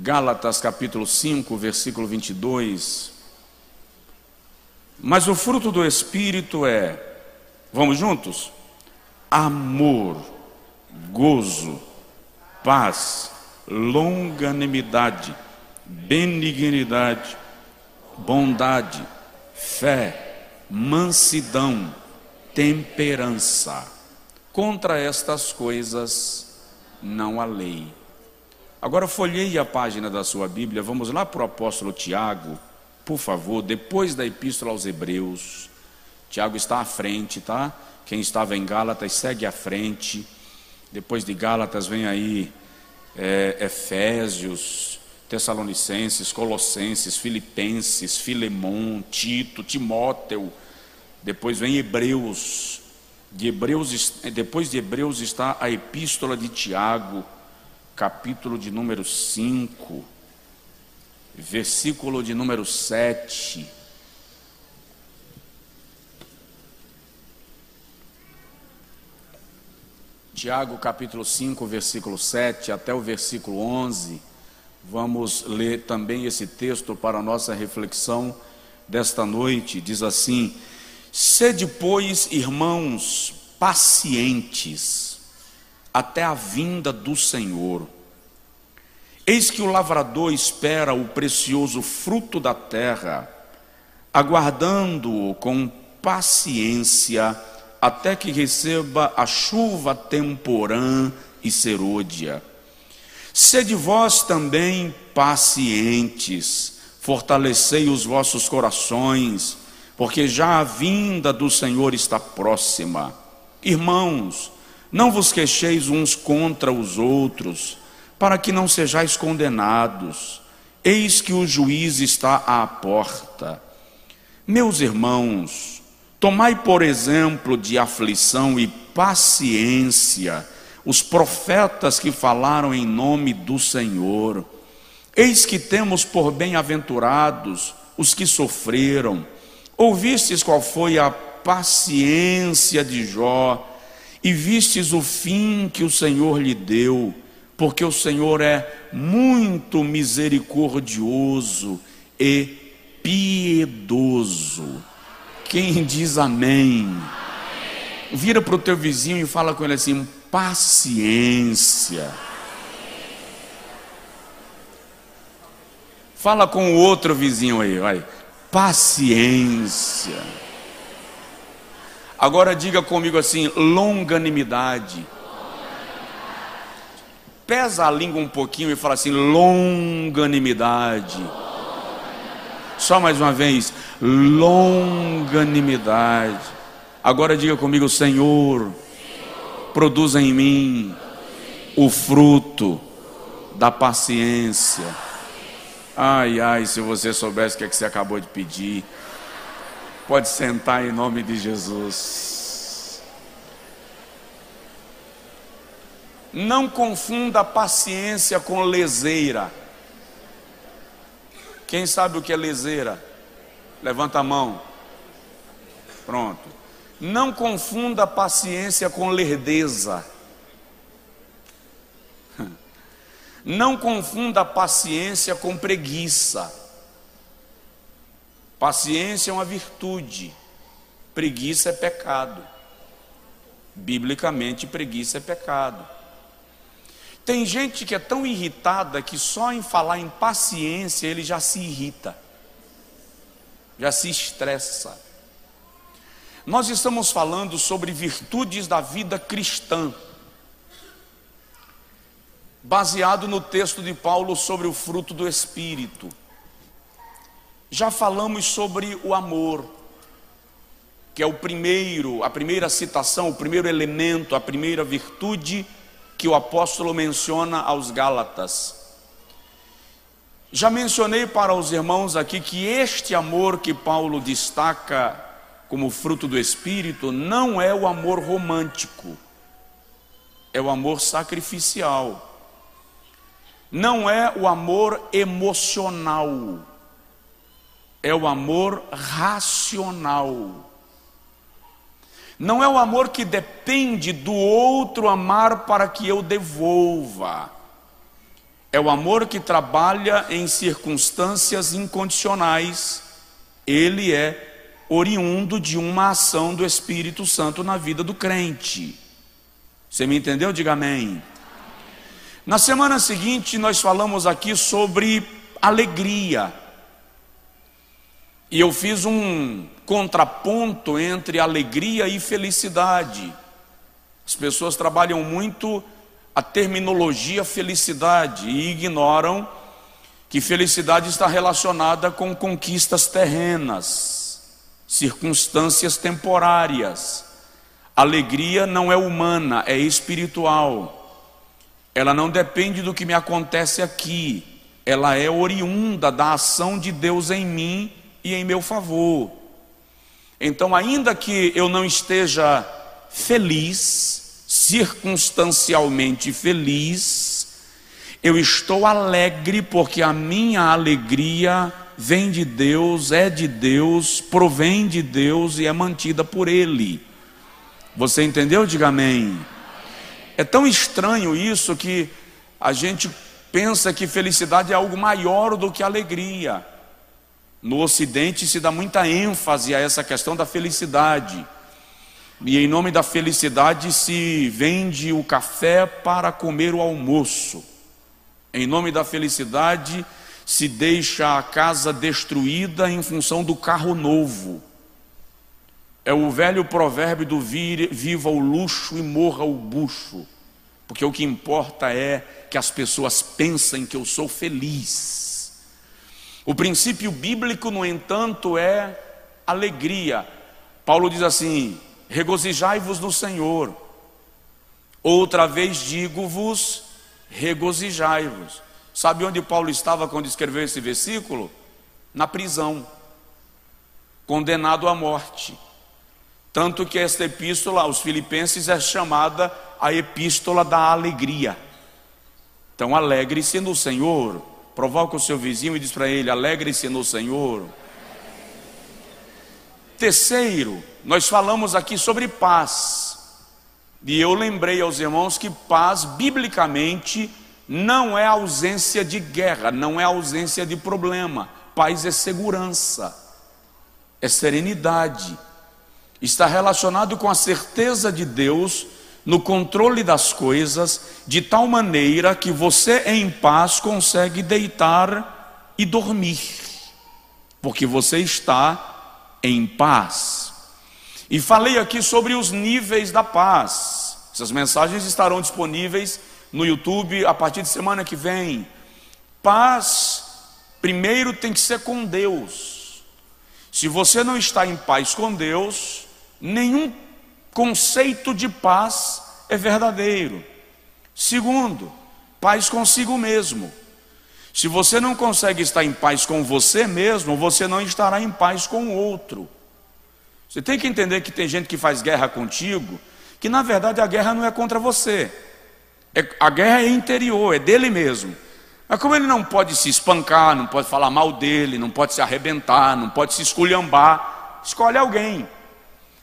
Gálatas capítulo 5, versículo 22. Mas o fruto do Espírito é, vamos juntos? Amor, gozo, paz, longanimidade, benignidade, bondade, fé, mansidão, temperança. Contra estas coisas não há lei. Agora folheie a página da sua Bíblia, vamos lá para o apóstolo Tiago, por favor, depois da epístola aos Hebreus. Tiago está à frente, tá? Quem estava em Gálatas segue à frente. Depois de Gálatas vem aí é, Efésios, Tessalonicenses, Colossenses, Filipenses, Filemon, Tito, Timóteo. Depois vem Hebreus. De Hebreus. Depois de Hebreus está a epístola de Tiago, capítulo de número 5, versículo de número 7. Tiago capítulo 5, versículo 7 até o versículo 11. Vamos ler também esse texto para a nossa reflexão desta noite. Diz assim: Sede, pois, irmãos, pacientes até a vinda do Senhor. Eis que o lavrador espera o precioso fruto da terra, aguardando-o com paciência até que receba a chuva temporã e serôdia. Sede vós também pacientes, fortalecei os vossos corações, porque já a vinda do Senhor está próxima. Irmãos, não vos queixeis uns contra os outros, para que não sejais condenados. Eis que o juiz está à porta. Meus irmãos, Tomai por exemplo de aflição e paciência os profetas que falaram em nome do Senhor. Eis que temos por bem-aventurados os que sofreram. Ouvistes qual foi a paciência de Jó e vistes o fim que o Senhor lhe deu, porque o Senhor é muito misericordioso e piedoso. Quem diz amém? Vira para o teu vizinho e fala com ele assim: paciência. Fala com o outro vizinho aí, vai. Paciência. Agora diga comigo assim: longanimidade. Pesa a língua um pouquinho e fala assim: longanimidade. Só mais uma vez, longanimidade. Agora diga comigo, Senhor, produza em mim o fruto da paciência. Ai, ai, se você soubesse o que, é que você acabou de pedir, pode sentar em nome de Jesus. Não confunda paciência com leseira. Quem sabe o que é leseira? Levanta a mão. Pronto. Não confunda paciência com lerdeza. Não confunda paciência com preguiça. Paciência é uma virtude, preguiça é pecado. Biblicamente, preguiça é pecado. Tem gente que é tão irritada que só em falar em paciência ele já se irrita, já se estressa. Nós estamos falando sobre virtudes da vida cristã, baseado no texto de Paulo sobre o fruto do Espírito. Já falamos sobre o amor, que é o primeiro, a primeira citação, o primeiro elemento, a primeira virtude que o apóstolo menciona aos Gálatas. Já mencionei para os irmãos aqui que este amor que Paulo destaca como fruto do Espírito não é o amor romântico, é o amor sacrificial, não é o amor emocional, é o amor racional. Não é o amor que depende do outro amar para que eu devolva. É o amor que trabalha em circunstâncias incondicionais. Ele é oriundo de uma ação do Espírito Santo na vida do crente. Você me entendeu? Diga amém. Na semana seguinte, nós falamos aqui sobre alegria. E eu fiz um contraponto entre alegria e felicidade. As pessoas trabalham muito a terminologia felicidade e ignoram que felicidade está relacionada com conquistas terrenas, circunstâncias temporárias. Alegria não é humana, é espiritual. Ela não depende do que me acontece aqui, ela é oriunda da ação de Deus em mim e em meu favor. Então, ainda que eu não esteja feliz, circunstancialmente feliz, eu estou alegre porque a minha alegria vem de Deus, é de Deus, provém de Deus e é mantida por Ele. Você entendeu? Diga amém. É tão estranho isso que a gente pensa que felicidade é algo maior do que alegria. No Ocidente se dá muita ênfase a essa questão da felicidade. E em nome da felicidade se vende o café para comer o almoço. Em nome da felicidade se deixa a casa destruída em função do carro novo. É o velho provérbio do viva o luxo e morra o bucho. Porque o que importa é que as pessoas pensem que eu sou feliz. O princípio bíblico, no entanto, é alegria. Paulo diz assim: regozijai-vos no Senhor. Outra vez digo-vos, regozijai-vos. Sabe onde Paulo estava quando escreveu esse versículo? Na prisão, condenado à morte. Tanto que esta epístola aos Filipenses é chamada a epístola da alegria. Então, alegre-se no Senhor. Provoca o seu vizinho e diz para ele: alegre-se no Senhor. Terceiro, nós falamos aqui sobre paz. E eu lembrei aos irmãos que paz, biblicamente, não é ausência de guerra, não é ausência de problema. Paz é segurança, é serenidade está relacionado com a certeza de Deus no controle das coisas, de tal maneira que você em paz consegue deitar e dormir, porque você está em paz. E falei aqui sobre os níveis da paz. Essas mensagens estarão disponíveis no YouTube a partir de semana que vem. Paz, primeiro tem que ser com Deus. Se você não está em paz com Deus, nenhum conceito de paz é verdadeiro. Segundo, paz consigo mesmo. Se você não consegue estar em paz com você mesmo, você não estará em paz com o outro. Você tem que entender que tem gente que faz guerra contigo, que na verdade a guerra não é contra você. É, a guerra é interior, é dele mesmo. Mas como ele não pode se espancar, não pode falar mal dele, não pode se arrebentar, não pode se esculhambar, escolhe alguém.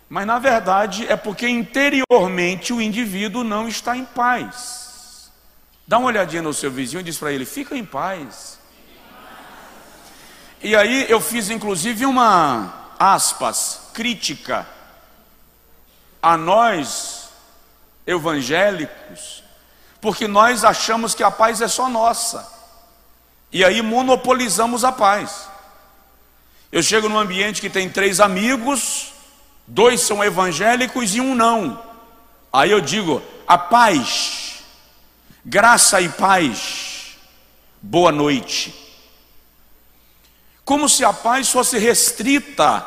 Mas na verdade é porque interiormente o indivíduo não está em paz. Dá uma olhadinha no seu vizinho e diz para ele: fica em paz. E aí eu fiz inclusive uma aspas crítica a nós evangélicos, porque nós achamos que a paz é só nossa. E aí monopolizamos a paz. Eu chego num ambiente que tem três amigos, dois são evangélicos e um não. Aí eu digo: a paz, graça e paz, boa noite. Como se a paz fosse restrita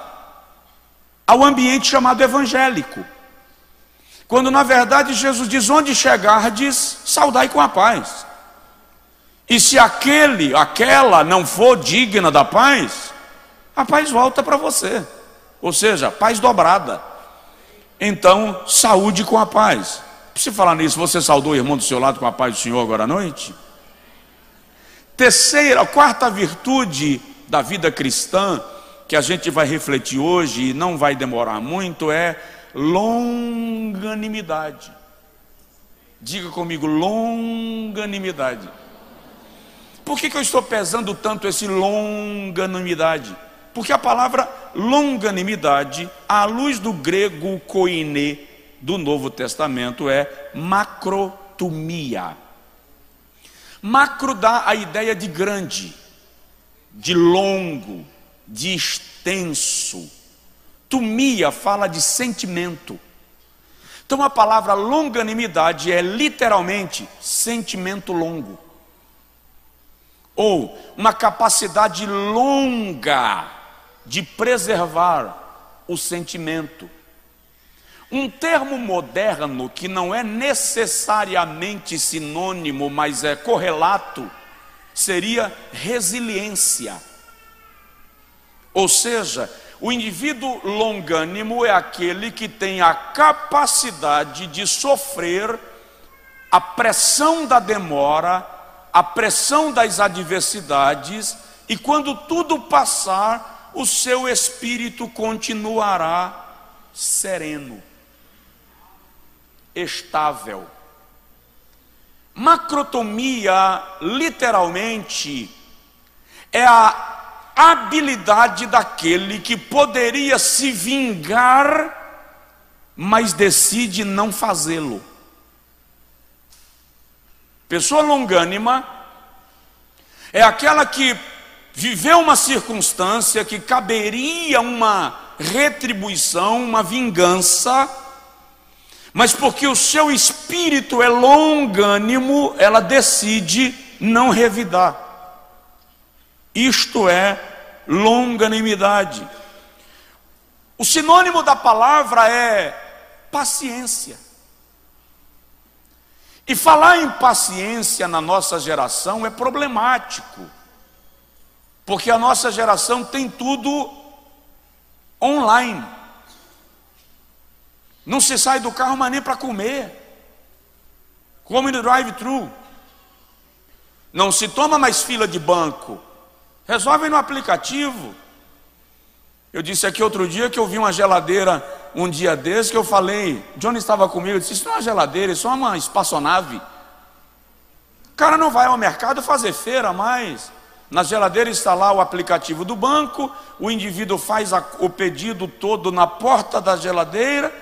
ao ambiente chamado evangélico. Quando na verdade Jesus diz: onde chegardes, saudai com a paz. E se aquele, aquela não for digna da paz, a paz volta para você ou seja, paz dobrada. Então, saúde com a paz. Se falar nisso, você saudou o irmão do seu lado com a paz do Senhor agora à noite? Terceira, quarta virtude da vida cristã, que a gente vai refletir hoje e não vai demorar muito, é longanimidade. Diga comigo, longanimidade. Por que, que eu estou pesando tanto esse longanimidade? Porque a palavra longanimidade, à luz do grego koine do Novo Testamento, é macrotumia. Macro dá a ideia de grande, de longo, de extenso. Tumia fala de sentimento. Então a palavra longanimidade é literalmente sentimento longo. Ou uma capacidade longa de preservar o sentimento. Um termo moderno que não é necessariamente sinônimo, mas é correlato, seria resiliência. Ou seja, o indivíduo longânimo é aquele que tem a capacidade de sofrer a pressão da demora, a pressão das adversidades, e quando tudo passar, o seu espírito continuará sereno, estável. Macrotomia, literalmente, é a habilidade daquele que poderia se vingar, mas decide não fazê-lo. Pessoa longânima é aquela que viveu uma circunstância que caberia uma retribuição, uma vingança, mas porque o seu espírito é longânimo, ela decide não revidar. Isto é longanimidade. O sinônimo da palavra é paciência. E falar em paciência na nossa geração é problemático, porque a nossa geração tem tudo online. Não se sai do carro, mas nem para comer. Come no drive-thru. Não se toma mais fila de banco. Resolvem no aplicativo. Eu disse aqui outro dia que eu vi uma geladeira um dia desse que eu falei, Johnny estava comigo, eu disse, isso não é uma geladeira, isso é uma espaçonave. O cara não vai ao mercado fazer feira mais. Na geladeira está lá o aplicativo do banco, o indivíduo faz a, o pedido todo na porta da geladeira.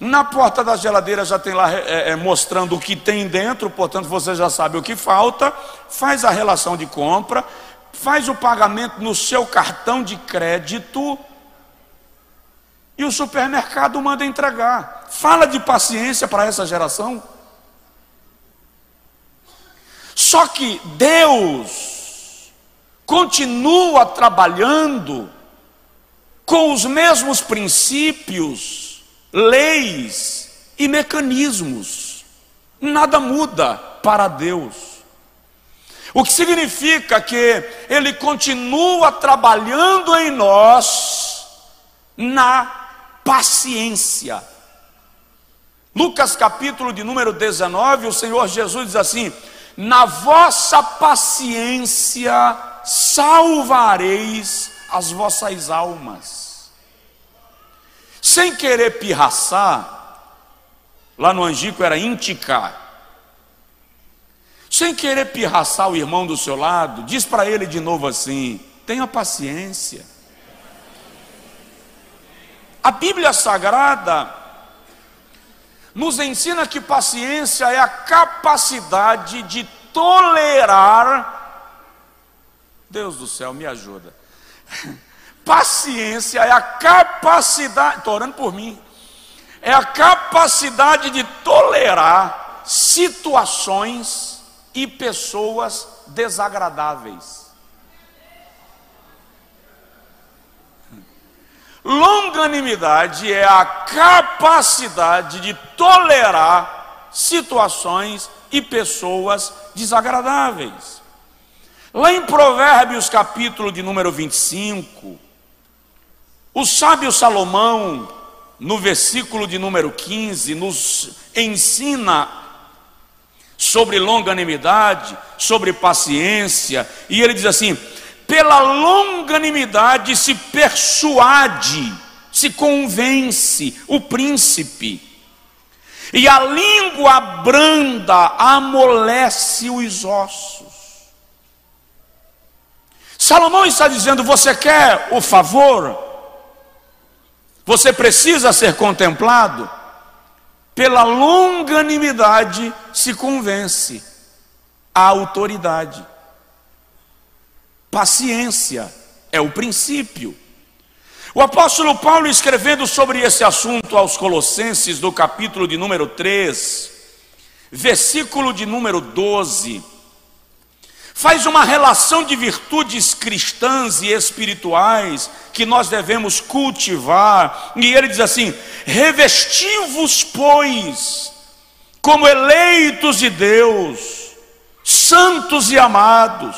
Na porta da geladeira já tem lá é, é, mostrando o que tem dentro, portanto você já sabe o que falta, faz a relação de compra, faz o pagamento no seu cartão de crédito e o supermercado manda entregar. Fala de paciência para essa geração. Só que Deus continua trabalhando com os mesmos princípios, leis e mecanismos. Nada muda para Deus. O que significa que Ele continua trabalhando em nós na paciência. Lucas capítulo de número 19, o Senhor Jesus diz assim: Na vossa paciência salvareis as vossas almas. Sem querer pirraçar, lá no Angico era indicar sem querer pirraçar o irmão do seu lado, diz para ele de novo assim: tenha paciência. A Bíblia Sagrada nos ensina que paciência é a capacidade de tolerar. Deus do céu, me ajuda. Paciência é a capacidade, estou orando por mim, é a capacidade de tolerar situações e pessoas desagradáveis. Longanimidade é a capacidade de tolerar situações e pessoas desagradáveis. Lá em Provérbios, capítulo de número 25, o sábio Salomão, no versículo de número 15, nos ensina sobre longanimidade, sobre paciência, e ele diz assim: pela longanimidade se persuade, se convence o príncipe, e a língua branda amolece os ossos. Salomão está dizendo: você quer o favor? Você precisa ser contemplado? Pela longanimidade se convence a autoridade. Paciência é o princípio. O apóstolo Paulo, escrevendo sobre esse assunto aos Colossenses, no capítulo de número 3, versículo de número 12, faz uma relação de virtudes cristãs e espirituais que nós devemos cultivar, e ele diz assim: revesti-vos, pois, como eleitos de Deus, santos e amados,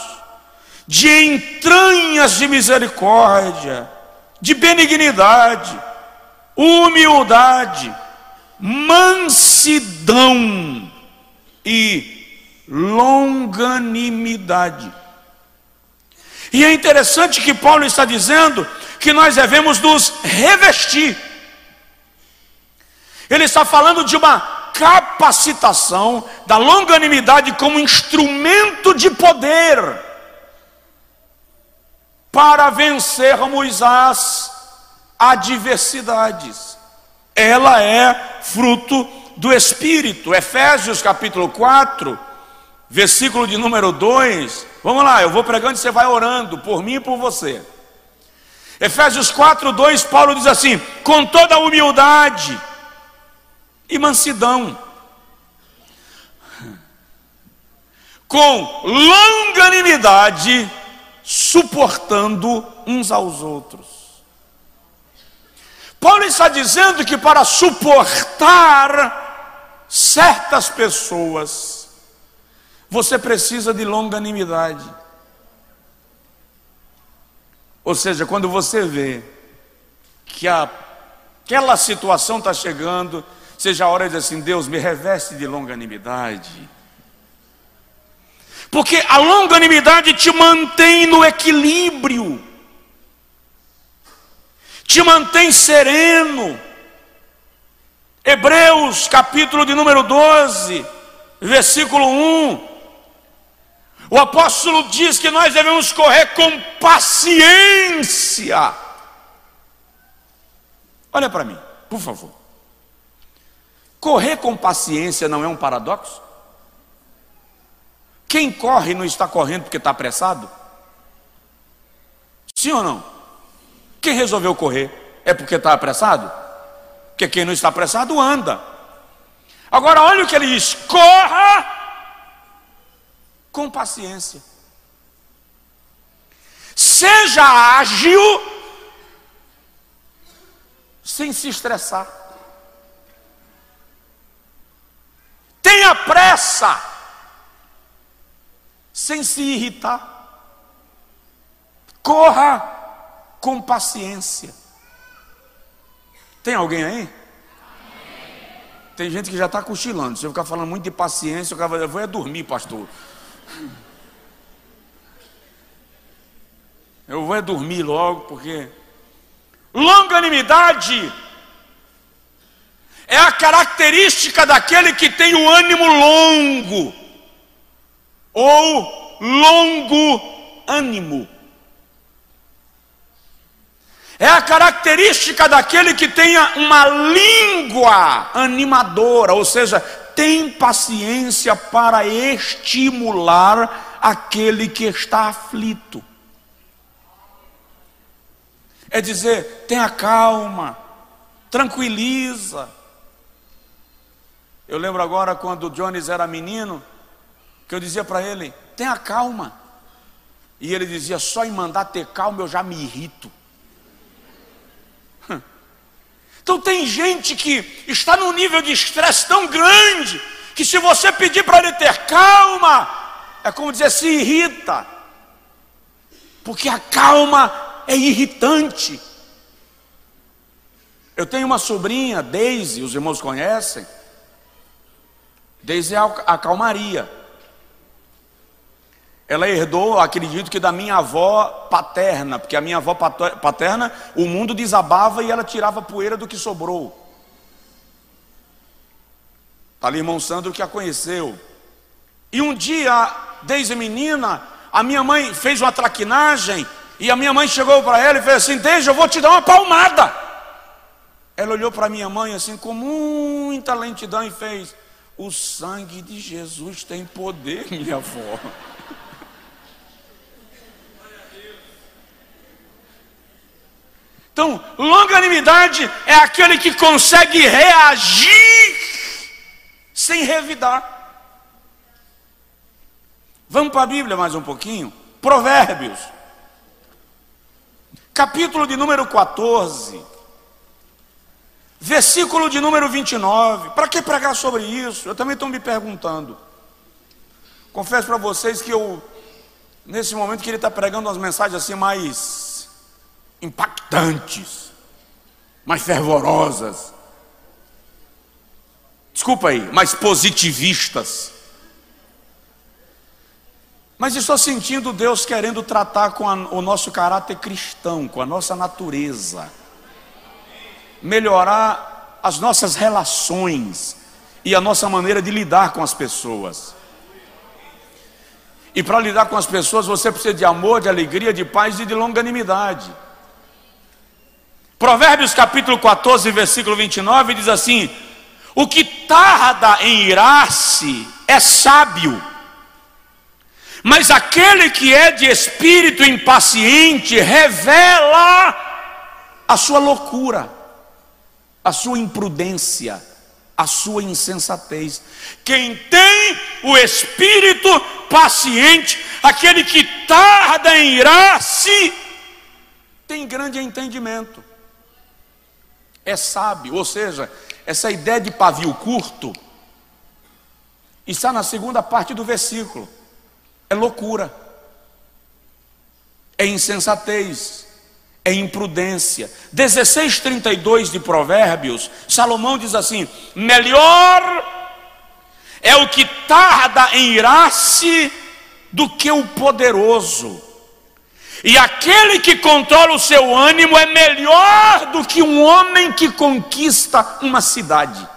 de entranhas de misericórdia, de benignidade, humildade, mansidão e longanimidade. E é interessante que Paulo está dizendo que nós devemos nos revestir. Ele está falando de uma capacitação da longanimidade como instrumento de poder para vencermos as adversidades. Ela é fruto do Espírito. Efésios capítulo 4, versículo de número 2. Vamos lá, eu vou pregando e você vai orando por mim e por você. Efésios 4, 2, Paulo diz assim: com toda humildade e mansidão, com longanimidade, suportando uns aos outros. Paulo está dizendo que para suportar certas pessoas, você precisa de longanimidade. Ou seja, quando você vê que a, aquela situação está chegando, seja a hora de dizer assim: Deus, me reveste de longanimidade porque a longanimidade te mantém no equilíbrio, te mantém sereno. Hebreus, capítulo de número 12, versículo 1. O apóstolo diz que nós devemos correr com paciência. Olha para mim, por favor. Correr com paciência não é um paradoxo? Quem corre não está correndo porque está apressado? Sim ou não? Quem resolveu correr é porque está apressado? Porque quem não está apressado anda. Agora olha o que ele diz: corra com paciência. Seja ágil sem se estressar. Tenha pressa sem se irritar. Corra com paciência. Tem alguém aí? Tem gente que já está cochilando. Se eu ficar falando muito de paciência, eu vou, eu vou é dormir, pastor. Eu vou é dormir logo, porque longanimidade é a característica daquele que tem o ânimo longo ou longo ânimo. É a característica daquele que tenha uma língua animadora, ou seja, tem paciência para estimular aquele que está aflito. É dizer, tenha calma, tranquiliza. Eu lembro agora quando Jones era menino, que eu dizia para ele: tenha calma. E ele dizia: só em mandar ter calma eu já me irrito. Então tem gente que está num nível de estresse tão grande que se você pedir para ele ter calma, é como dizer se irrita. Porque a calma é irritante. Eu tenho uma sobrinha, Daisy, os irmãos conhecem. Daisy é a calmaria. Ela herdou, acredito que da minha avó paterna, porque a minha avó paterna, o mundo desabava e ela tirava poeira do que sobrou. Está ali irmão Sandro que a conheceu. E um dia, desde menina, a minha mãe fez uma traquinagem e a minha mãe chegou para ela e fez assim: Deixa, eu vou te dar uma palmada. Ela olhou para minha mãe assim com muita lentidão e fez: O sangue de Jesus tem poder, minha avó. Então, longanimidade é aquele que consegue reagir sem revidar. Vamos para a Bíblia mais um pouquinho? Provérbios, capítulo de número 14, versículo de número 29. Para que pregar sobre isso? Eu também estou me perguntando. Confesso para vocês que eu, nesse momento, queria estar pregando umas mensagens assim mais impactantes, mais fervorosas. Desculpa aí, mais positivistas. Mas estou sentindo Deus querendo tratar com a, o nosso caráter cristão, com a nossa natureza, melhorar as nossas relações e a nossa maneira de lidar com as pessoas. E para lidar com as pessoas, você precisa de amor, de alegria, de paz e de longanimidade. Provérbios capítulo 14, versículo 29 diz assim: O que tarda em irar-se é sábio, mas aquele que é de espírito impaciente revela a sua loucura, a sua imprudência, a sua insensatez. Quem tem o espírito paciente, aquele que tarda em irar-se, tem grande entendimento é sábio, ou seja, essa ideia de pavio curto está na segunda parte do versículo. É loucura, é insensatez, é imprudência. 16:32 de Provérbios, Salomão diz assim: melhor é o que tarda em irar-se do que o poderoso e aquele que controla o seu ânimo é melhor do que um homem que conquista uma cidade.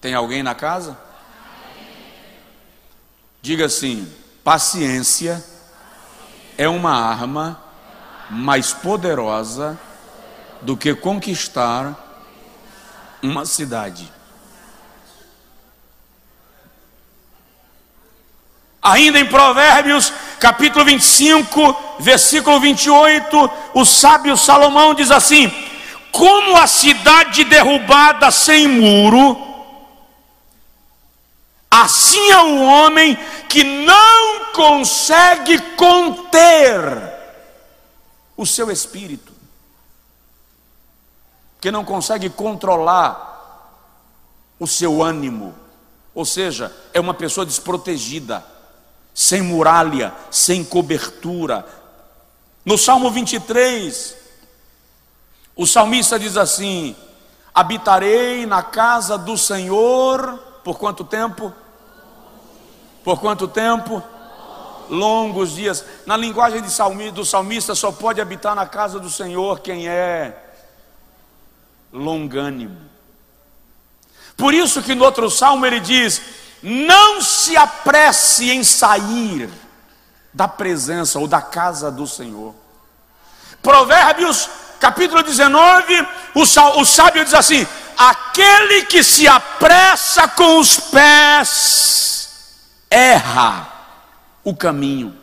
Tem alguém na casa? Diga assim: paciência é uma arma mais poderosa do que conquistar uma cidade. Ainda em Provérbios, capítulo 25, versículo 28, o sábio Salomão diz assim: Como a cidade derrubada sem muro, assim é o homem que não consegue conter o seu espírito, que não consegue controlar o seu ânimo, ou seja, é uma pessoa desprotegida sem muralha, sem cobertura. No Salmo 23, o salmista diz assim: Habitarei na casa do Senhor por quanto tempo? Por quanto tempo? Longos dias. Na linguagem do salmista, só pode habitar na casa do Senhor quem é longânimo. Por isso que no outro salmo ele diz: não se apresse em sair da presença ou da casa do Senhor. Provérbios, capítulo 19, o, sábio diz assim: aquele que se apressa com os pés erra o caminho.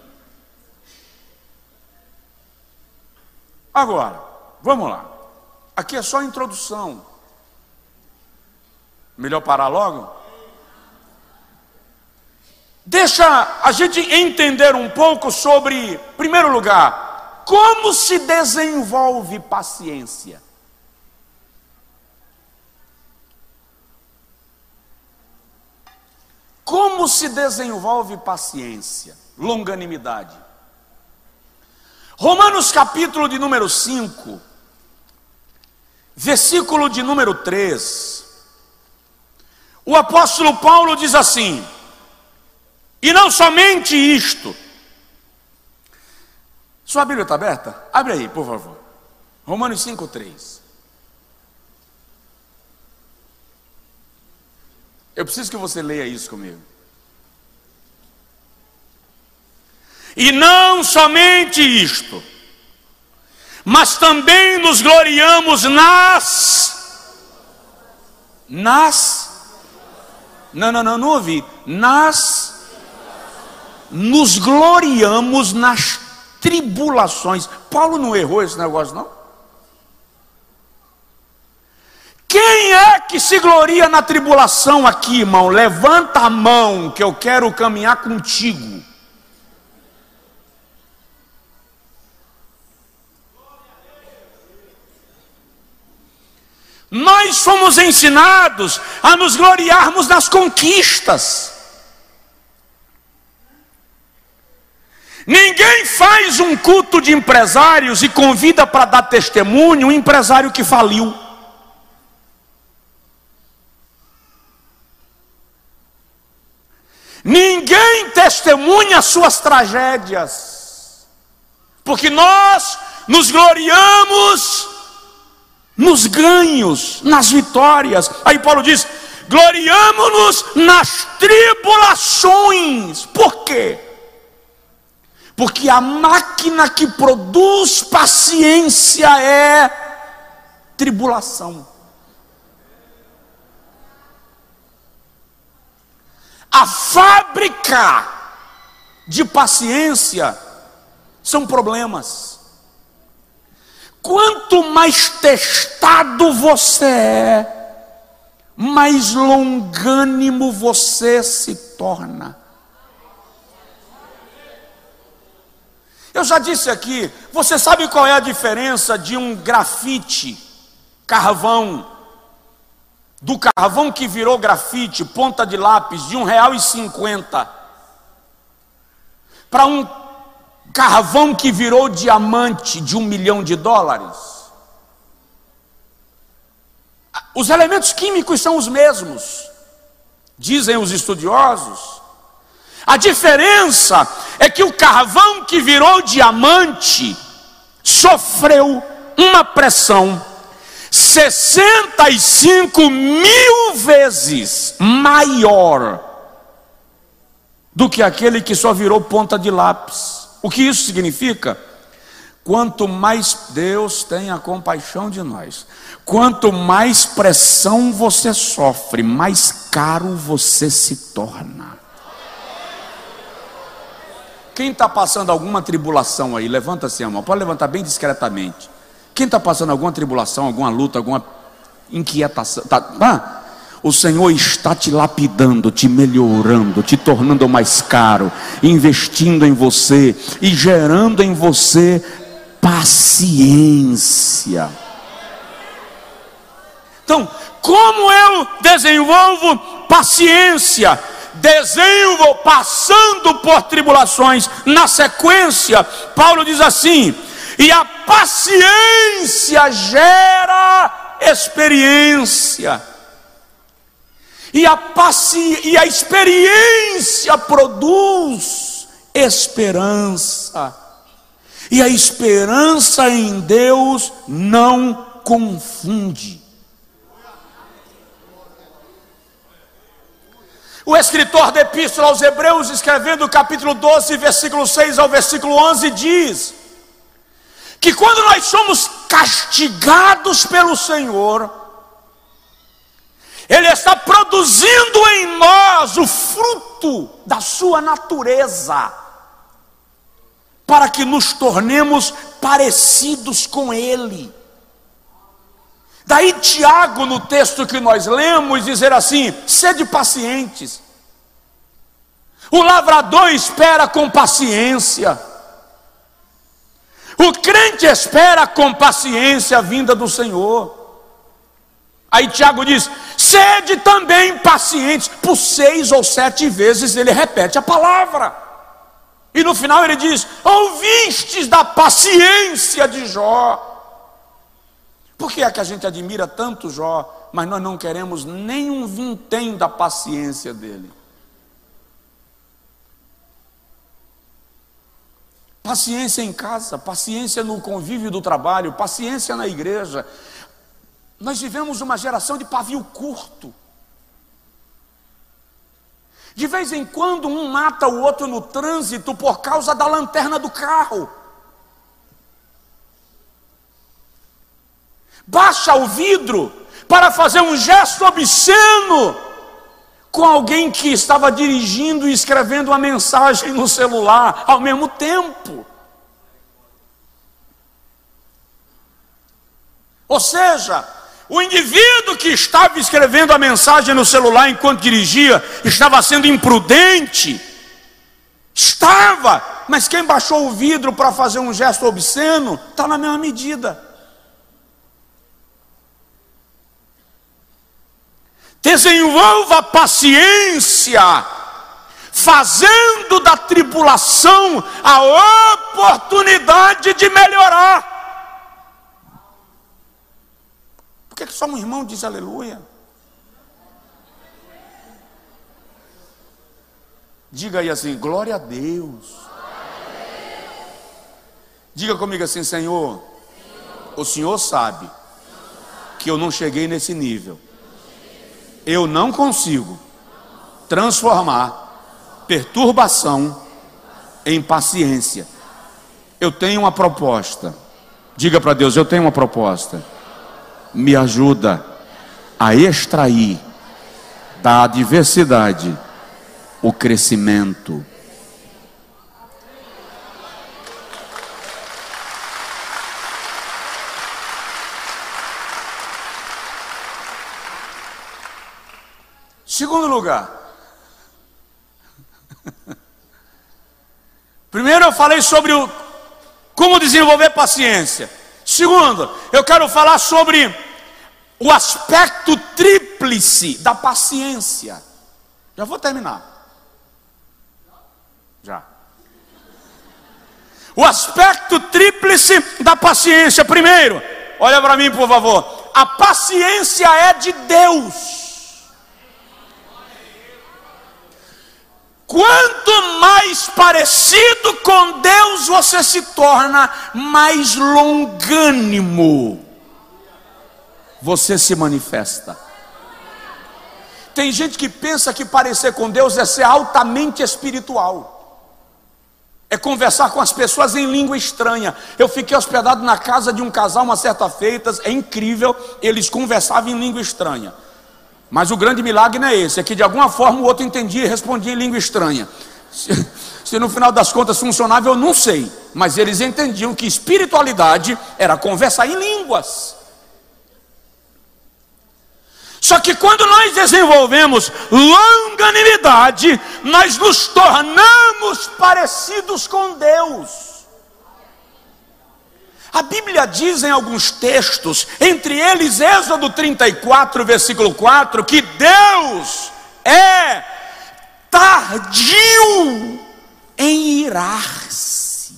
Agora, vamos lá. Aqui é só introdução. Melhor parar logo? Deixa a gente entender um pouco sobre, em primeiro lugar, como se desenvolve paciência. Como se desenvolve paciência, longanimidade? Romanos capítulo de número 5, versículo de número 3. O apóstolo Paulo diz assim: e não somente isto. Sua Bíblia está aberta? Abre aí, por favor. Romanos 5,3. Eu preciso que você leia isso comigo. E não somente isto, mas também nos gloriamos nas. Nas. Não, não, não, não ouvi. Nas. Nos gloriamos nas tribulações. Paulo não errou esse negócio, não? Quem é que se gloria na tribulação aqui, irmão? Levanta a mão que eu quero caminhar contigo. Nós somos ensinados a nos gloriarmos nas conquistas. Ninguém faz um culto de empresários e convida para dar testemunho um empresário que faliu. Ninguém testemunha suas tragédias, porque nós nos gloriamos nos ganhos, nas vitórias. Aí Paulo diz: gloriamo-nos nas tribulações. Por quê? Porque a máquina que produz paciência é tribulação. A fábrica de paciência são problemas. Quanto mais testado você é, mais longânimo você se torna. Eu já disse aqui, você sabe qual é a diferença de um grafite, carvão, do carvão que virou grafite, ponta de lápis, de um real e cinquenta, para um carvão que virou diamante de um milhão de dólares. Os elementos químicos são os mesmos, dizem os estudiosos. A diferença é que o carvão que virou diamante sofreu uma pressão 65 mil vezes maior do que aquele que só virou ponta de lápis. O que isso significa? Quanto mais Deus tem a compaixão de nós, quanto mais pressão você sofre, mais caro você se torna. Quem está passando alguma tribulação aí, levanta-se a mão, pode levantar bem discretamente. Quem está passando alguma tribulação, alguma luta, alguma inquietação, tá, ah, o Senhor está te lapidando, te melhorando, te tornando mais caro, investindo em você e gerando em você paciência. Então, como eu desenvolvo paciência? Desenvolvo passando por tribulações. Na sequência, Paulo diz assim: e a paciência gera experiência. E a, paci... e a experiência produz esperança. E a esperança em Deus não confunde. O escritor da Epístola aos Hebreus, escrevendo o capítulo 12, versículo 6 ao versículo 11, diz: que quando nós somos castigados pelo Senhor, ele está produzindo em nós o fruto da sua natureza, para que nos tornemos parecidos com Ele. Daí Tiago, no texto que nós lemos, dizer assim: sede pacientes. O lavrador espera com paciência. O crente espera com paciência a vinda do Senhor. Aí Tiago diz: sede também pacientes. Por seis ou sete vezes ele repete a palavra. E no final ele diz: ouvistes da paciência de Jó. Por que é que a gente admira tanto Jó, mas nós não queremos nem um vintém da paciência dele? Paciência em casa, paciência no convívio do trabalho, paciência na igreja, nós vivemos uma geração de pavio curto. De vez em quando um mata o outro no trânsito por causa da lanterna do carro. Baixa o vidro para fazer um gesto obsceno com alguém que estava dirigindo e escrevendo uma mensagem no celular ao mesmo tempo. Ou seja, o indivíduo que estava escrevendo a mensagem no celular enquanto dirigia estava sendo imprudente. Estava, mas quem baixou o vidro para fazer um gesto obsceno está na mesma medida. Desenvolva paciência, fazendo da tribulação a oportunidade de melhorar. Por que, que só um irmão diz aleluia? Diga aí assim, glória a Deus. Diga comigo assim, Senhor, o Senhor sabe que eu não cheguei nesse nível eu não consigo transformar perturbação em paciência. Eu tenho uma proposta. Diga para Deus: eu tenho uma proposta. Me ajuda a extrair da adversidade o crescimento. Segundo lugar, primeiro eu falei sobre o, como desenvolver paciência. Segundo, eu quero falar sobre o aspecto tríplice da paciência. Já vou terminar. Já. O aspecto tríplice da paciência. Primeiro, olha para mim, por favor. A paciência é de Deus. Quanto mais parecido com Deus você se torna, mais longânimo você se manifesta. Tem gente que pensa que parecer com Deus é ser altamente espiritual. É conversar com as pessoas em língua estranha. Eu fiquei hospedado na casa de um casal uma certa feita, é incrível, eles conversavam em língua estranha. Mas o grande milagre não é esse, é que de alguma forma o outro entendia e respondia em língua estranha. Se, se, no final das contas funcionava, eu não sei. Mas eles entendiam que espiritualidade era conversar em línguas. Só que quando nós desenvolvemos longanimidade, nós nos tornamos parecidos com Deus. A Bíblia diz em alguns textos, entre eles Êxodo 34, versículo 4, que Deus é tardio em irar-se.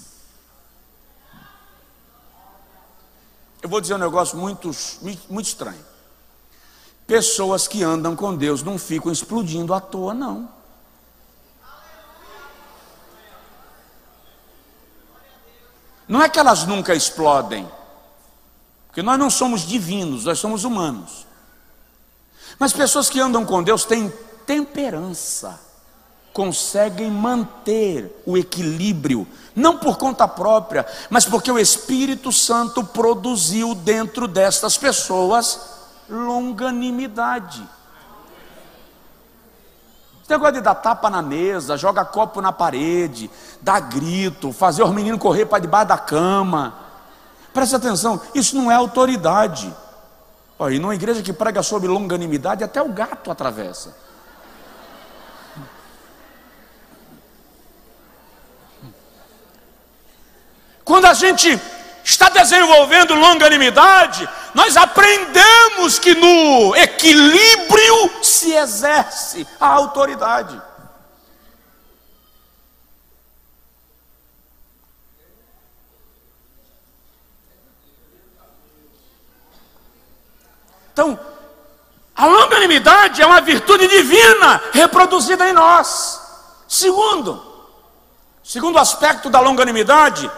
Eu vou dizer um negócio muito, muito estranho. Pessoas que andam com Deus não ficam explodindo à toa, não. Não é que elas nunca explodem, porque nós não somos divinos, nós somos humanos. Mas pessoas que andam com Deus têm temperança, conseguem manter o equilíbrio, não por conta própria, mas porque o Espírito Santo produziu dentro destas pessoas longanimidade. Negócio de dar tapa na mesa, joga copo na parede, dar grito, fazer os meninos correr para debaixo da cama. Preste atenção, isso não é autoridade. Olha, e numa igreja que prega sobre longanimidade, até o gato atravessa. Quando a gente está desenvolvendo longanimidade, nós aprendemos que no equilíbrio se exerce a autoridade. Então, a longanimidade é uma virtude divina reproduzida em nós. Segundo, segundo aspecto da longanimidade,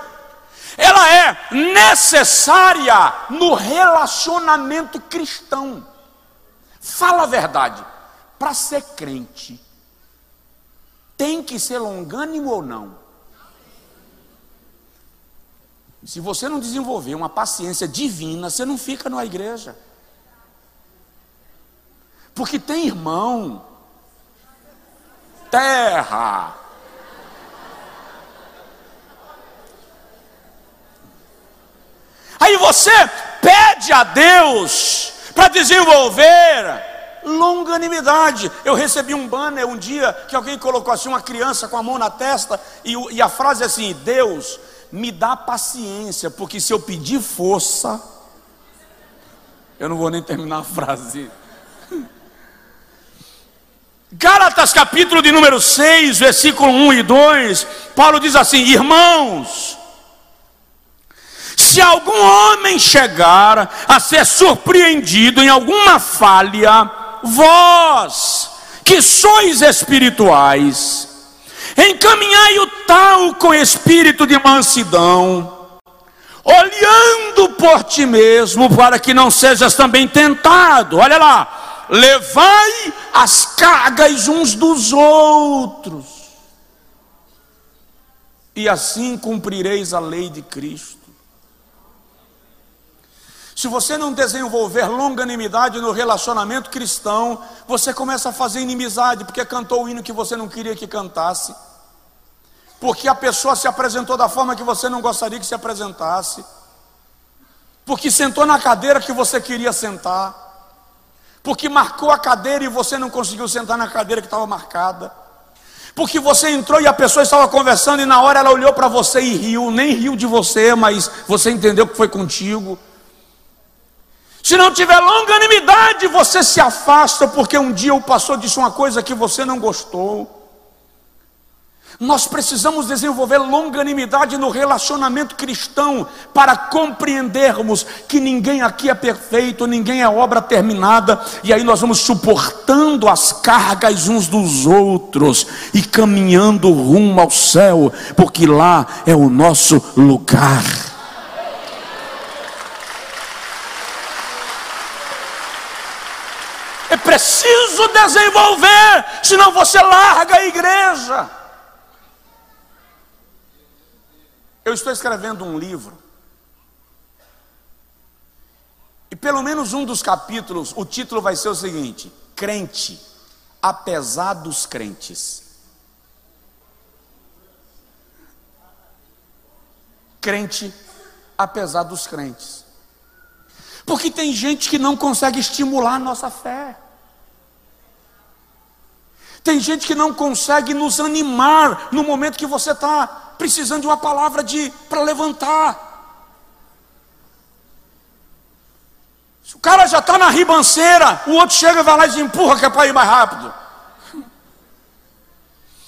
ela é necessária no relacionamento cristão. Fala a verdade, para ser crente, tem que ser longânimo ou não? Se você não desenvolver uma paciência divina, você não fica numa igreja. Porque tem irmão, terra, Aí você pede a Deus para desenvolver longanimidade. Eu recebi um banner um dia que alguém colocou assim uma criança com a mão na testa e, e a frase é assim: Deus me dá paciência, porque se eu pedir força, eu não vou nem terminar a frase. Gálatas capítulo de número 6, versículo 1 e 2, Paulo diz assim: Irmãos, se algum homem chegar a ser surpreendido em alguma falha, vós, que sois espirituais, encaminhai o tal com espírito de mansidão, olhando por ti mesmo, para que não sejas também tentado. Olha lá, levai as cargas uns dos outros, e assim cumprireis a lei de Cristo. Se você não desenvolver longanimidade no relacionamento cristão, você começa a fazer inimizade, porque cantou o hino que você não queria que cantasse, porque a pessoa se apresentou da forma que você não gostaria que se apresentasse, porque sentou na cadeira que você queria sentar, porque marcou a cadeira e você não conseguiu sentar na cadeira que estava marcada. Porque você entrou e a pessoa estava conversando e na hora ela olhou para você e riu, nem riu de você, mas você entendeu que foi contigo. Se não tiver longanimidade, você se afasta, porque um dia o pastor disse uma coisa que você não gostou. Nós precisamos desenvolver longanimidade no relacionamento cristão para compreendermos que ninguém aqui é perfeito, ninguém é obra terminada, e aí nós vamos suportando as cargas uns dos outros e caminhando rumo ao céu, porque lá é o nosso lugar. Preciso desenvolver, senão você larga a igreja. Eu estou escrevendo um livro. E pelo menos um dos capítulos, o título vai ser o seguinte: Crente, apesar dos crentes. Crente, apesar dos crentes. Porque tem gente que não consegue estimular a nossa fé. Tem gente que não consegue nos animar no momento que você está precisando de uma palavra de para levantar. Se o cara já está na ribanceira, o outro chega e vai lá e empurra que é para ir mais rápido.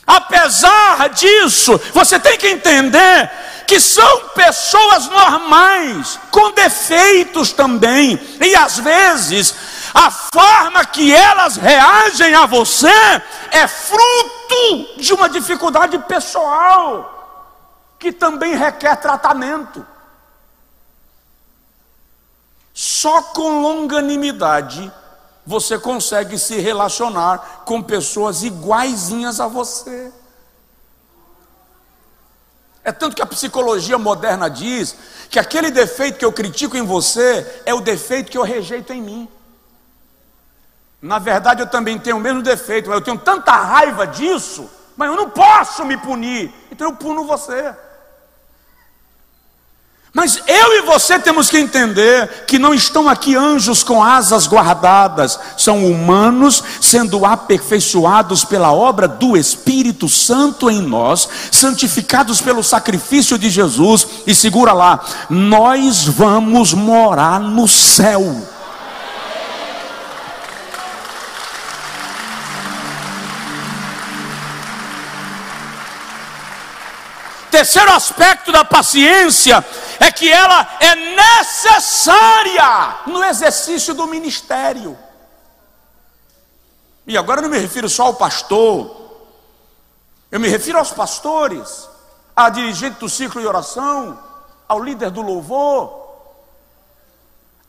Apesar disso, você tem que entender que são pessoas normais, com defeitos também, e às vezes a forma que elas reagem a você é fruto de uma dificuldade pessoal, que também requer tratamento. Só com longanimidade você consegue se relacionar com pessoas iguaizinhas a você. É tanto que a psicologia moderna diz que aquele defeito que eu critico em você é o defeito que eu rejeito em mim. Na verdade, eu também tenho o mesmo defeito, eu tenho tanta raiva disso, mas eu não posso me punir, então eu puno você. Mas eu e você temos que entender que não estão aqui anjos com asas guardadas, são humanos sendo aperfeiçoados pela obra do Espírito Santo em nós, santificados pelo sacrifício de Jesus, e segura lá, nós vamos morar no céu. Terceiro aspecto da paciência é que ela é necessária no exercício do ministério. E agora não me refiro só ao pastor, eu me refiro aos pastores, à dirigente do ciclo de oração, ao líder do louvor,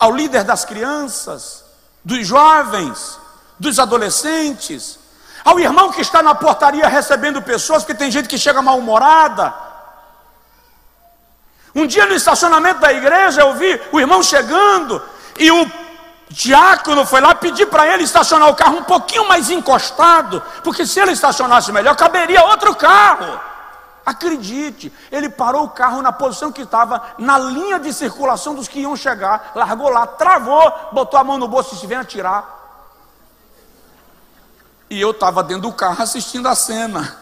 ao líder das crianças, dos jovens, dos adolescentes, ao irmão que está na portaria recebendo pessoas, porque tem gente que chega mal-humorada. Um dia no estacionamento da igreja eu vi o irmão chegando e o diácono foi lá pedir para ele estacionar o carro um pouquinho mais encostado, porque se ele estacionasse melhor, caberia outro carro. Acredite, ele parou o carro na posição que estava, na linha de circulação dos que iam chegar, largou lá, travou, botou a mão no bolso e se vem atirar. E eu estava dentro do carro assistindo a cena.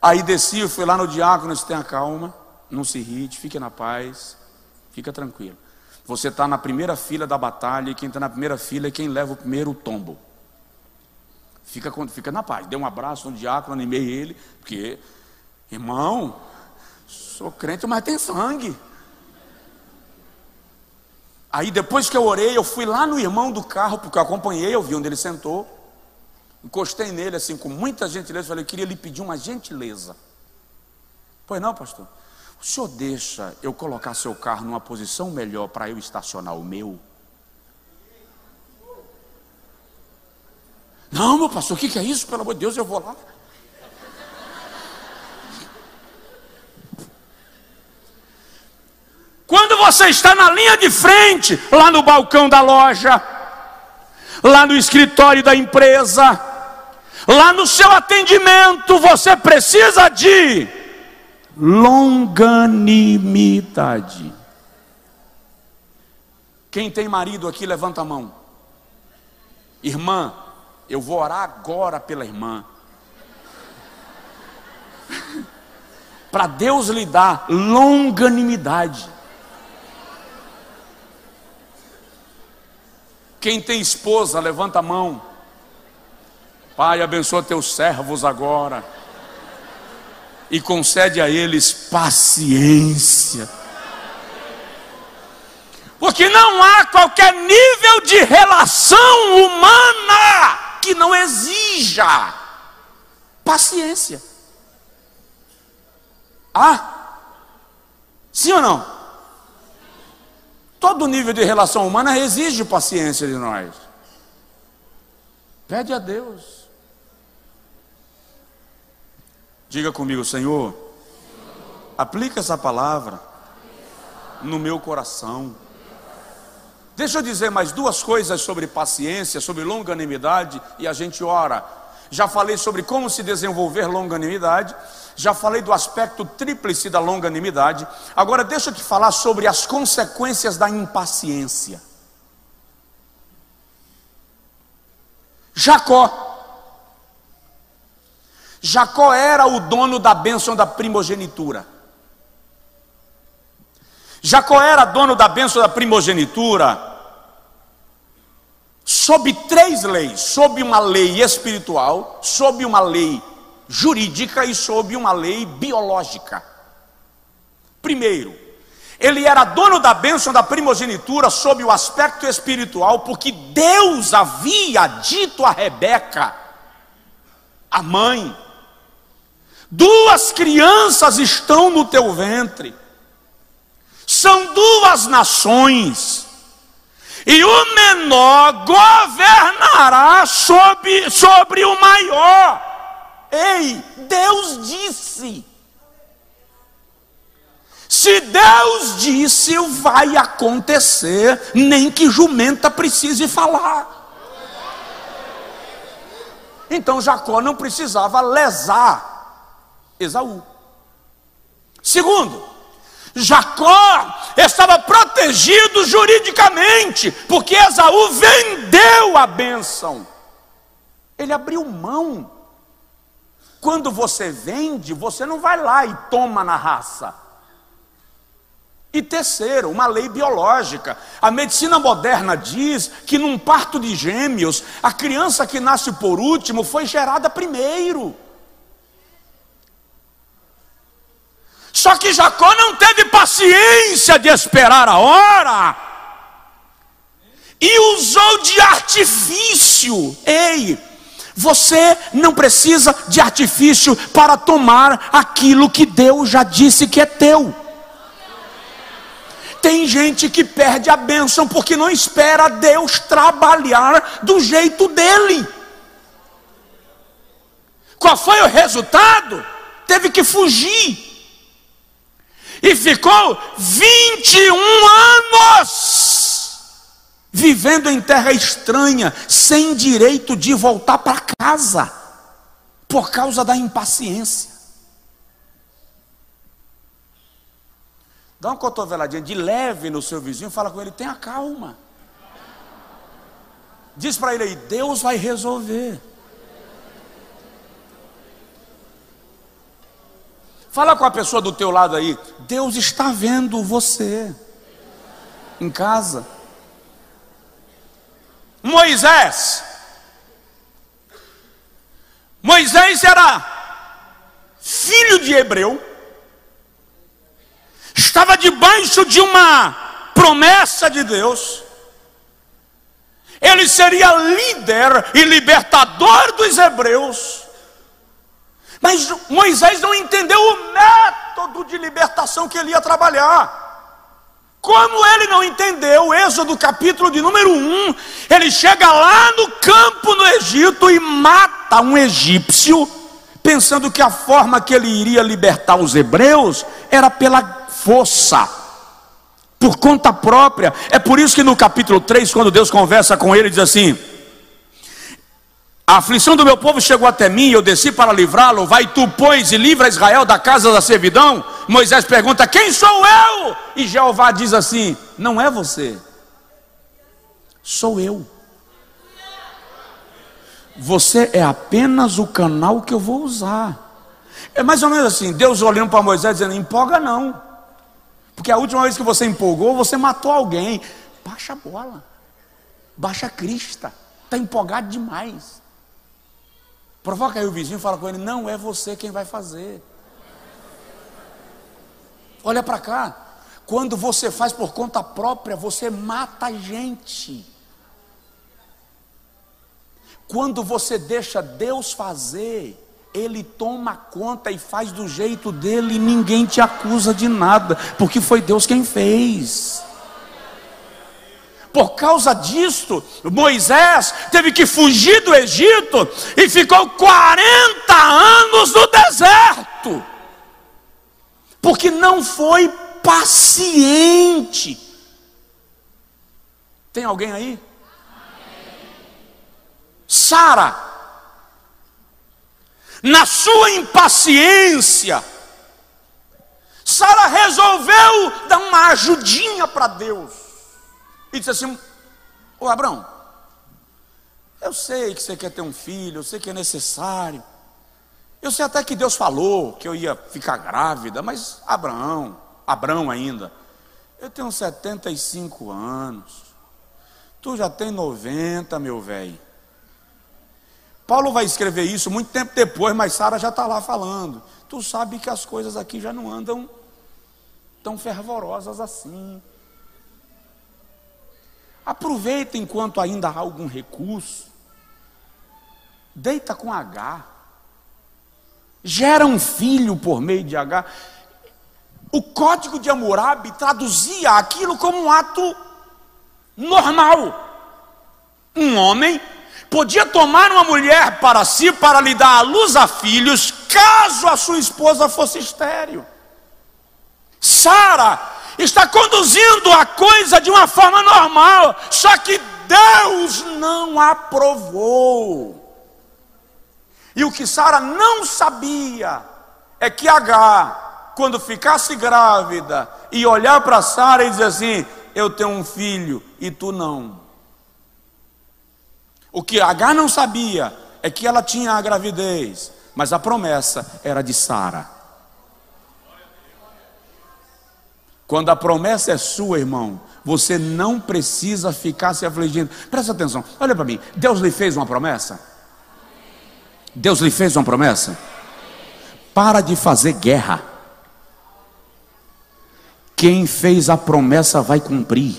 Aí desci, fui lá no diácono, disse, tenha calma, não se irrite, fique na paz, fica tranquilo. Você está na primeira fila da batalha e quem está na primeira fila é quem leva o primeiro tombo. Fica, fica na paz. Dei um abraço no diácono, animei ele, porque, irmão, sou crente, mas tem sangue. Aí depois que eu orei, eu fui lá no irmão do carro, porque eu acompanhei, eu vi onde ele sentou. Encostei nele assim com muita gentileza, falei, eu queria lhe pedir uma gentileza. Pois não, pastor? O senhor deixa eu colocar seu carro numa posição melhor para eu estacionar o meu? Não, meu pastor, o que, que é isso? Pelo amor de Deus, eu vou lá. Quando você está na linha de frente, lá no balcão da loja, lá no escritório da empresa, Lá no seu atendimento você precisa de longanimidade. Quem tem marido aqui, levanta a mão. Irmã, eu vou orar agora pela irmã. Para Deus lhe dar longanimidade. Quem tem esposa, levanta a mão. Pai, abençoa teus servos agora e concede a eles paciência. Porque não há qualquer nível de relação humana que não exija paciência. Ah? Sim ou não? Todo nível de relação humana exige paciência de nós. Pede a Deus. Diga comigo, Senhor, aplica essa palavra no meu coração. Deixa eu dizer mais duas coisas sobre paciência, sobre longanimidade, e a gente ora. Já falei sobre como se desenvolver longanimidade, já falei do aspecto tríplice da longanimidade. Agora deixa eu te falar sobre as consequências da impaciência. Jacó Jacó era o dono da bênção da primogenitura. Jacó era dono da bênção da primogenitura sob três leis: sob uma lei espiritual, sob uma lei jurídica e sob uma lei biológica. Primeiro, ele era dono da bênção da primogenitura sob o aspecto espiritual, porque Deus havia dito a Rebeca, a mãe, Duas crianças estão no teu ventre, são duas nações, e o menor governará sobre, sobre o maior. Ei, Deus disse. Se Deus disse, vai acontecer, nem que jumenta precise falar. Então Jacó não precisava lesar Esaú. Segundo, Jacó estava protegido juridicamente, porque Esaú vendeu a bênção. Ele abriu mão. Quando você vende, você não vai lá e toma na raça. E terceiro, uma lei biológica. A medicina moderna diz que num parto de gêmeos, a criança que nasce por último foi gerada primeiro. Só que Jacó não teve paciência de esperar a hora e usou de artifício. Ei, você não precisa de artifício para tomar aquilo que Deus já disse que é teu. Tem gente que perde a bênção porque não espera Deus trabalhar do jeito dele. Qual foi o resultado? Teve que fugir. E ficou 21 anos vivendo em terra estranha, sem direito de voltar para casa, por causa da impaciência. Dá uma cotoveladinha de leve no seu vizinho, fala com ele, tenha calma. Diz para ele aí, Deus vai resolver. Fala com a pessoa do teu lado aí, Deus está vendo você em casa. Moisés. Moisés era filho de Hebreu estava debaixo de uma promessa de Deus. Ele seria líder e libertador dos hebreus. Mas Moisés não entendeu o método de libertação que ele ia trabalhar. Como ele não entendeu, Êxodo capítulo de número 1, ele chega lá no campo no Egito e mata um egípcio, pensando que a forma que ele iria libertar os hebreus era pela força, por conta própria. É por isso que no capítulo 3, quando Deus conversa com ele, diz assim: A aflição do meu povo chegou até mim, eu desci para livrá-lo. Vai tu, pois, e livra Israel da casa da servidão. Moisés pergunta: Quem sou eu? E Jeová diz assim: Não é você, sou eu. Você é apenas o canal que eu vou usar. É mais ou menos assim: Deus olhando para Moisés dizendo: Empolga não. Porque a última vez que você empolgou, você matou alguém. Baixa a bola. Baixa a crista. Está empolgado demais. Provoca aí o vizinho e fala com ele: Não é você quem vai fazer. Olha para cá. Quando você faz por conta própria, você mata a gente. Quando você deixa Deus fazer, ele toma conta e faz do jeito dele e ninguém te acusa de nada, porque foi Deus quem fez. Por causa disto, Moisés teve que fugir do Egito e ficou 40 anos no deserto, porque não foi paciente. Tem alguém aí? Sara na sua impaciência, Sara resolveu dar uma ajudinha para Deus. E disse assim: Ô Abraão, eu sei que você quer ter um filho, eu sei que é necessário. Eu sei até que Deus falou que eu ia ficar grávida, mas Abraão, Abraão ainda, eu tenho 75 anos. Tu já tem 90, meu velho. Paulo vai escrever isso muito tempo depois, mas Sara já está lá falando. Tu sabe que as coisas aqui já não andam tão fervorosas assim. Aproveita enquanto ainda há algum recurso. Deita com H. Gera um filho por meio de H. O código de Hammurabi traduzia aquilo como um ato normal. Um homem podia tomar uma mulher para si para lhe dar à luz a filhos, caso a sua esposa fosse estéril. Sara está conduzindo a coisa de uma forma normal, só que Deus não aprovou. E o que Sara não sabia é que H, quando ficasse grávida e olhar para Sara e dizer assim: Eu tenho um filho e tu não. O que H não sabia é que ela tinha a gravidez, mas a promessa era de Sara. Quando a promessa é sua, irmão, você não precisa ficar se afligindo. Presta atenção, olha para mim. Deus lhe fez uma promessa? Deus lhe fez uma promessa? Para de fazer guerra. Quem fez a promessa vai cumprir.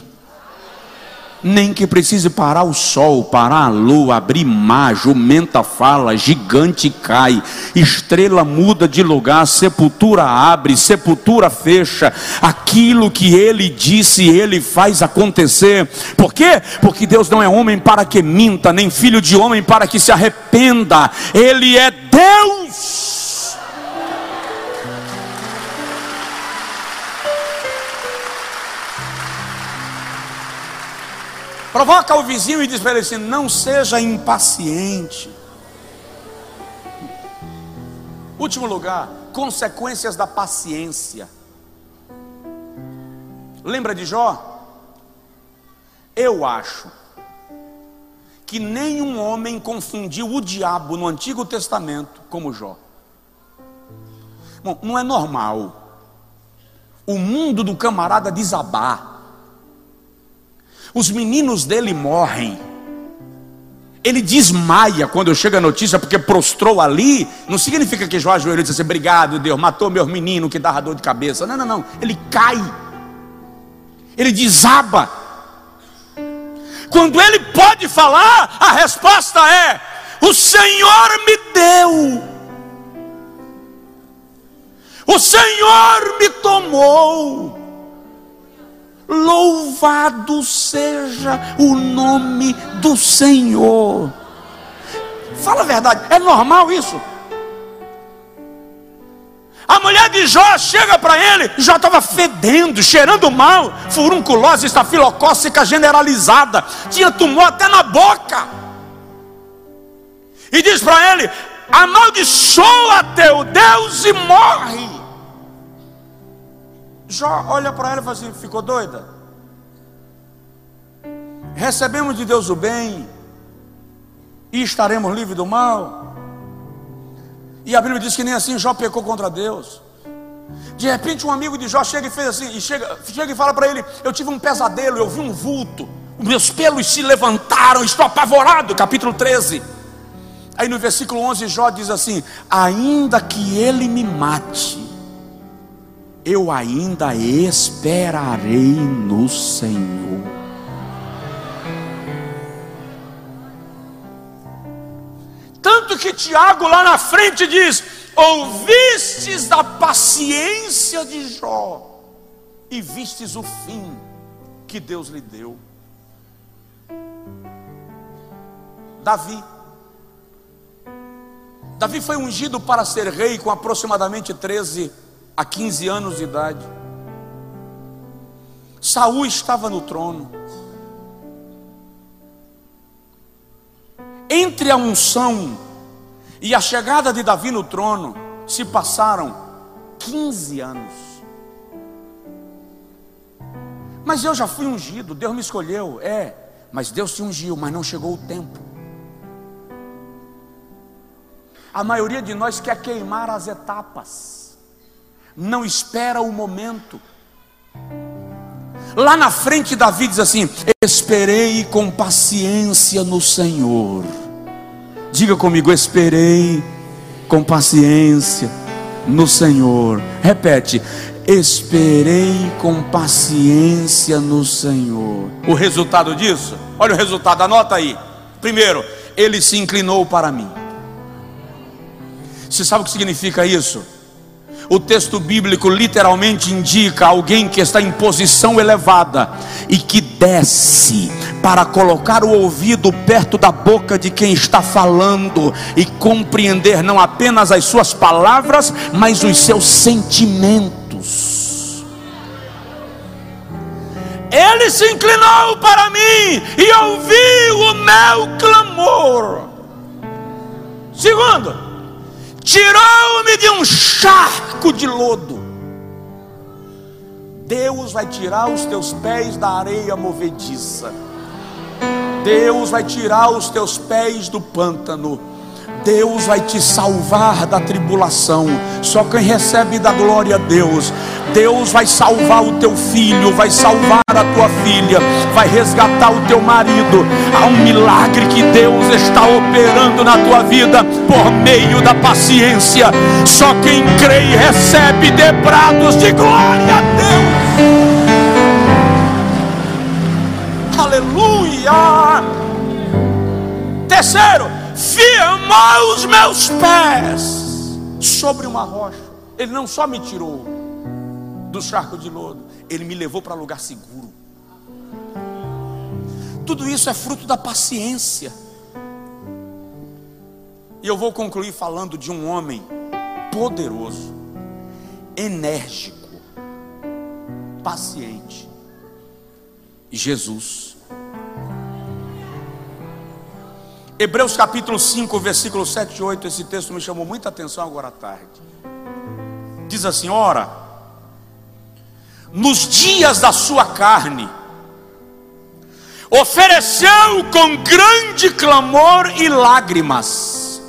Nem que precise parar o sol, parar a lua, abrir mar, jumenta fala, gigante cai, estrela muda de lugar, sepultura abre, sepultura fecha, aquilo que ele disse, ele faz acontecer. Por quê? Porque Deus não é homem para que minta, nem filho de homem para que se arrependa, ele é Deus. Provoca o vizinho e diz para ele assim: não seja impaciente. Último lugar, consequências da paciência. Lembra de Jó? Eu acho que nenhum homem confundiu o diabo no Antigo Testamento como Jó. Bom, não é normal o mundo do camarada desabar os meninos dele morrem. Ele desmaia quando chega a notícia, porque prostrou ali. Não significa que Jó ajoelhou e disse assim: Obrigado, Deus, matou meu menino que dava dor de cabeça. Não, não, não. Ele cai. Ele desaba. Quando ele pode falar, a resposta é: O Senhor me deu. O Senhor me tomou. Louvado seja o nome do Senhor. Fala a verdade, é normal isso? A mulher de Jó chega para ele, já estava fedendo, cheirando mal, furunculose estafilocócica generalizada, tinha tumor até na boca. E diz para ele: amaldiçoa teu Deus e morre. Jó olha para ela e fala assim: ficou doida? Recebemos de Deus o bem e estaremos livres do mal. E a Bíblia diz que nem assim Jó pecou contra Deus. De repente, um amigo de Jó chega e fez assim, e chega, chega e fala para ele: Eu tive um pesadelo, eu vi um vulto, meus pelos se levantaram, estou apavorado. Capítulo 13. Aí no versículo 11, Jó diz assim: Ainda que ele me mate, eu ainda esperarei no Senhor. Tanto que Tiago lá na frente diz: Ouvistes da paciência de Jó, e vistes o fim que Deus lhe deu. Davi. Davi foi ungido para ser rei com aproximadamente 13 a 15 anos de idade. Saul estava no trono. Entre a unção e a chegada de Davi no trono se passaram 15 anos. Mas eu já fui ungido, Deus me escolheu, é, mas Deus te ungiu, mas não chegou o tempo. A maioria de nós quer queimar as etapas não espera o momento. Lá na frente, Davi diz assim: Esperei com paciência no Senhor. Diga comigo: Esperei com paciência no Senhor. Repete: Esperei com paciência no Senhor. O resultado disso? Olha o resultado, anota aí. Primeiro, ele se inclinou para mim. Você sabe o que significa isso? O texto bíblico literalmente indica alguém que está em posição elevada e que desce para colocar o ouvido perto da boca de quem está falando e compreender não apenas as suas palavras, mas os seus sentimentos. Ele se inclinou para mim e ouviu o meu clamor. Segundo, tirou-me de um charco de lodo. Deus vai tirar os teus pés da areia movediça. Deus vai tirar os teus pés do pântano. Deus vai te salvar da tribulação. Só quem recebe da glória a Deus. Deus vai salvar o teu filho, vai salvar a tua filha, vai resgatar o teu marido. Há um milagre que Deus está operando na tua vida por meio da paciência. Só quem crê e recebe debrados de glória a Deus. aleluia. Terceiro, firmou os meus pés sobre uma rocha. Ele não só me tirou do charco de lodo, ele me levou para lugar seguro. Tudo isso é fruto da paciência. E eu vou concluir falando de um homem poderoso, enérgico, paciente. Jesus. Hebreus capítulo 5, versículo 7 e 8, esse texto me chamou muita atenção agora à tarde. Diz assim: Ora, nos dias da sua carne, ofereceu com grande clamor e lágrimas,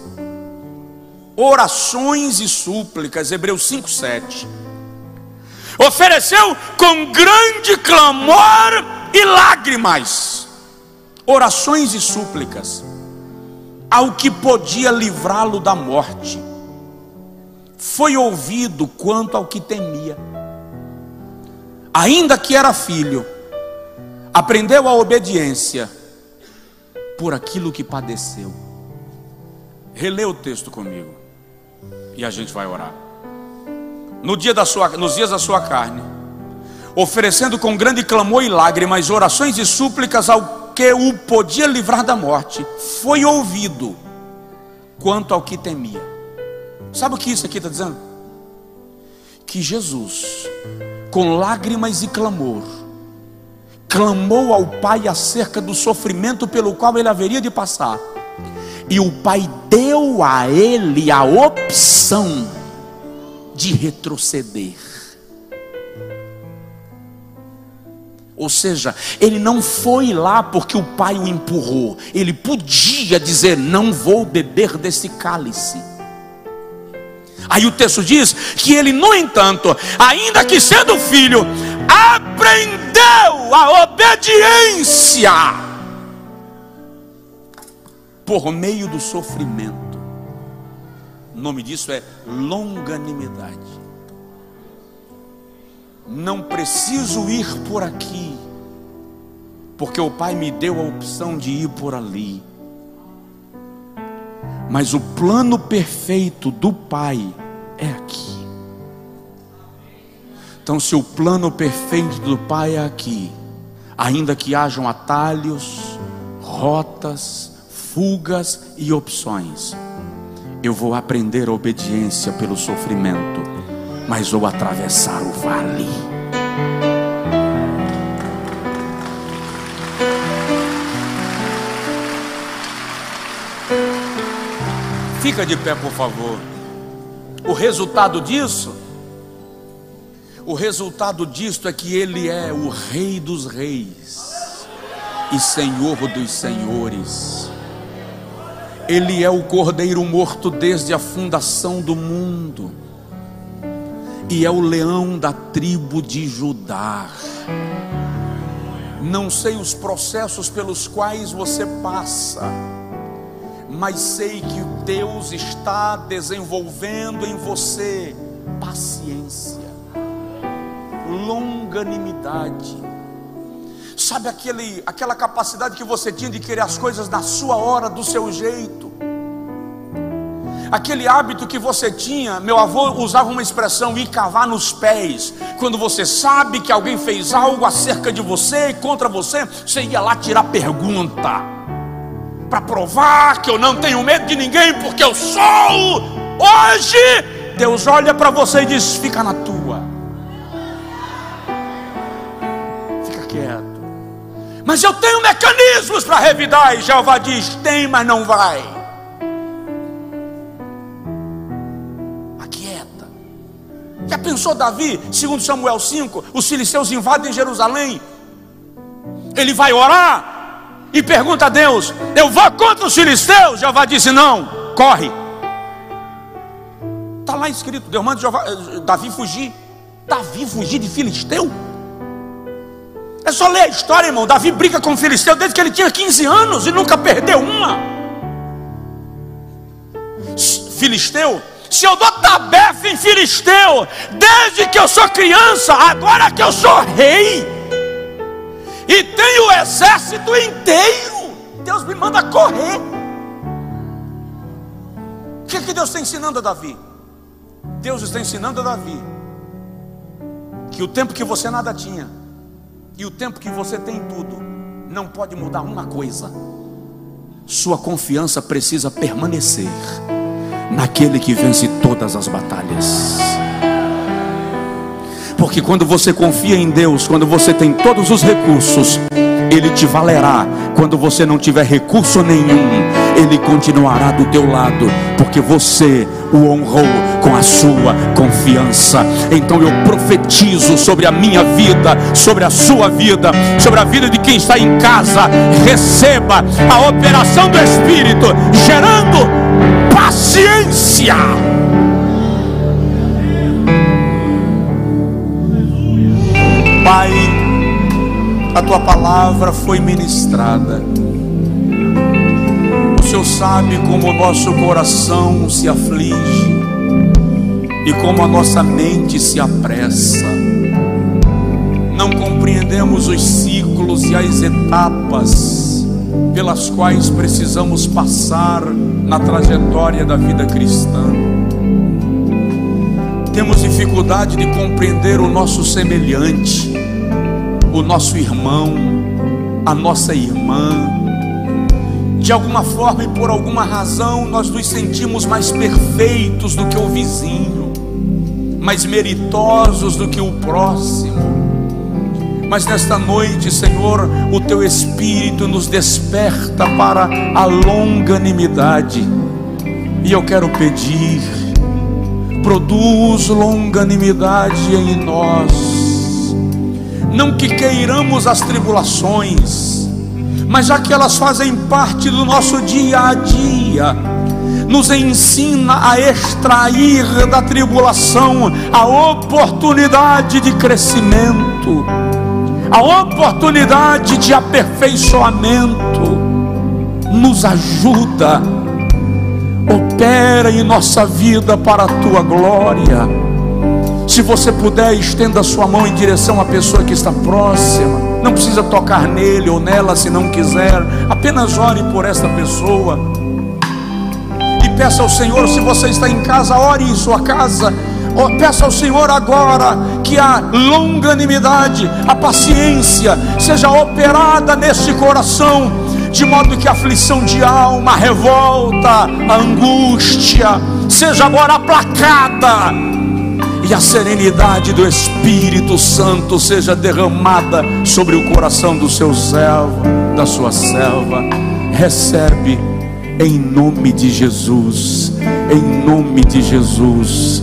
orações e súplicas, Hebreus 5, 7. Ofereceu com grande clamor e lágrimas, orações e súplicas, ao que podia livrá-lo da morte. Foi ouvido quanto ao que temia. Ainda que era filho, aprendeu a obediência por aquilo que padeceu. Relê o texto comigo e a gente vai orar. No dia da sua, nos dias da sua carne, oferecendo com grande clamor e lágrimas orações e súplicas ao que o podia livrar da morte, foi ouvido quanto ao que temia. Sabe o que isso aqui está dizendo? Que Jesus, com lágrimas e clamor, clamou ao Pai acerca do sofrimento pelo qual ele haveria de passar, e o Pai deu a ele a opção de retroceder. Ou seja, ele não foi lá porque o pai o empurrou. Ele podia dizer: Não vou beber desse cálice. Aí o texto diz que ele, no entanto, ainda que sendo filho, aprendeu a obediência por meio do sofrimento. O nome disso é longanimidade não preciso ir por aqui, porque o Pai me deu a opção de ir por ali. Mas o plano perfeito do Pai é aqui. Então, se o plano perfeito do Pai é aqui, ainda que hajam atalhos, rotas, fugas e opções, eu vou aprender a obediência pelo sofrimento mas vou atravessar o vale. Fica de pé, por favor. O resultado disso, o resultado disto é que ele é o Rei dos Reis e Senhor dos Senhores. Ele é o Cordeiro morto desde a fundação do mundo e é o leão da tribo de Judá. Não sei os processos pelos quais você passa, mas sei que Deus está desenvolvendo em você paciência, longanimidade. Sabe aquele, aquela capacidade que você tinha de querer as coisas na sua hora, do seu jeito? Aquele hábito que você tinha, meu avô usava uma expressão ir cavar nos pés. Quando você sabe que alguém fez algo acerca de você e contra você, você ia lá tirar pergunta. Para provar que eu não tenho medo de ninguém, porque eu sou. Hoje, Deus olha para você e diz: fica na tua. Fica quieto. Mas eu tenho mecanismos para revidar. E Jeová diz: tem, mas não vai. Já pensou Davi, segundo Samuel 5, os filisteus invadem Jerusalém. Ele vai orar e pergunta a Deus: Eu vou contra os filisteus? Jeová disse: Não, corre. Está lá escrito: Deus manda Jeová, eh, Davi fugir. Davi fugir de filisteu? É só ler a história, irmão. Davi briga com o filisteu desde que ele tinha 15 anos e nunca perdeu uma. Filisteu se eu dou tabefe em filisteu, desde que eu sou criança, agora que eu sou rei, e tenho o exército inteiro. Deus me manda correr. O que, que Deus está ensinando a Davi? Deus está ensinando a Davi que o tempo que você nada tinha e o tempo que você tem tudo não pode mudar uma coisa. Sua confiança precisa permanecer naquele que vence todas as batalhas. Porque quando você confia em Deus, quando você tem todos os recursos, Ele te valerá. Quando você não tiver recurso nenhum, Ele continuará do teu lado, porque você o honrou com a sua confiança. Então eu profetizo sobre a minha vida, sobre a sua vida, sobre a vida de quem está em casa. Receba a operação do Espírito, gerando paciência. Pai, a tua palavra foi ministrada. O Senhor sabe como o nosso coração se aflige e como a nossa mente se apressa. Não compreendemos os ciclos e as etapas pelas quais precisamos passar na trajetória da vida cristã. Temos dificuldade de compreender o nosso semelhante, o nosso irmão, a nossa irmã. De alguma forma e por alguma razão, nós nos sentimos mais perfeitos do que o vizinho, mais meritosos do que o próximo. Mas nesta noite, Senhor, o teu Espírito nos desperta para a longanimidade. E eu quero pedir, produz longanimidade em nós. Não que queiramos as tribulações, mas já que elas fazem parte do nosso dia a dia, nos ensina a extrair da tribulação a oportunidade de crescimento a oportunidade de aperfeiçoamento, nos ajuda, opera em nossa vida para a tua glória. Se você puder, estenda sua mão em direção à pessoa que está próxima. Não precisa tocar nele ou nela se não quiser. Apenas ore por esta pessoa. E peça ao Senhor, se você está em casa, ore em sua casa Oh, peça ao Senhor agora que a longanimidade, a paciência seja operada nesse coração, de modo que a aflição de alma, a revolta, a angústia, seja agora aplacada e a serenidade do Espírito Santo seja derramada sobre o coração do seu servo, da sua serva. Recebe em nome de Jesus, em nome de Jesus